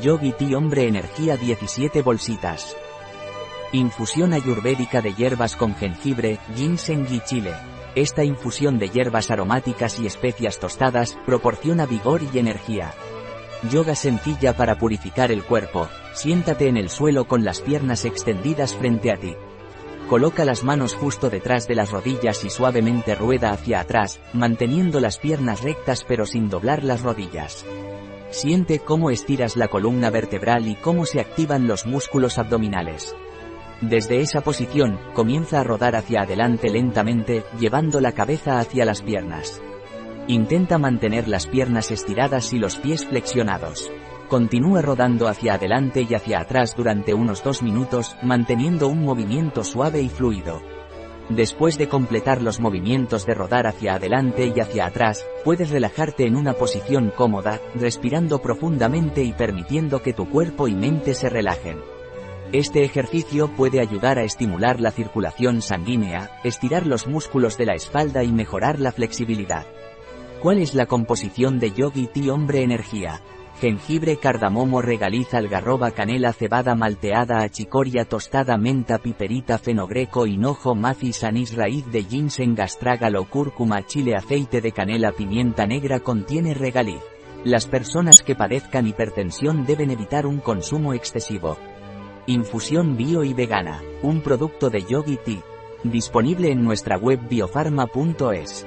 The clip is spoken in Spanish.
Yogi Tea Hombre Energía 17 bolsitas. Infusión ayurvédica de hierbas con jengibre, ginseng y chile. Esta infusión de hierbas aromáticas y especias tostadas proporciona vigor y energía. Yoga sencilla para purificar el cuerpo. Siéntate en el suelo con las piernas extendidas frente a ti. Coloca las manos justo detrás de las rodillas y suavemente rueda hacia atrás, manteniendo las piernas rectas pero sin doblar las rodillas. Siente cómo estiras la columna vertebral y cómo se activan los músculos abdominales. Desde esa posición, comienza a rodar hacia adelante lentamente, llevando la cabeza hacia las piernas. Intenta mantener las piernas estiradas y los pies flexionados. Continúa rodando hacia adelante y hacia atrás durante unos dos minutos, manteniendo un movimiento suave y fluido. Después de completar los movimientos de rodar hacia adelante y hacia atrás, puedes relajarte en una posición cómoda, respirando profundamente y permitiendo que tu cuerpo y mente se relajen. Este ejercicio puede ayudar a estimular la circulación sanguínea, estirar los músculos de la espalda y mejorar la flexibilidad. ¿Cuál es la composición de Yogi Tea Hombre Energía? Jengibre, cardamomo, regaliz, algarroba, canela, cebada malteada, achicoria, tostada, menta, piperita, fenogreco, hinojo, macis, anís, raíz de ginseng, gastrágalo, cúrcuma, chile, aceite de canela, pimienta negra contiene regaliz. Las personas que padezcan hipertensión deben evitar un consumo excesivo. Infusión bio y vegana, un producto de Yogi Tea. Disponible en nuestra web biofarma.es.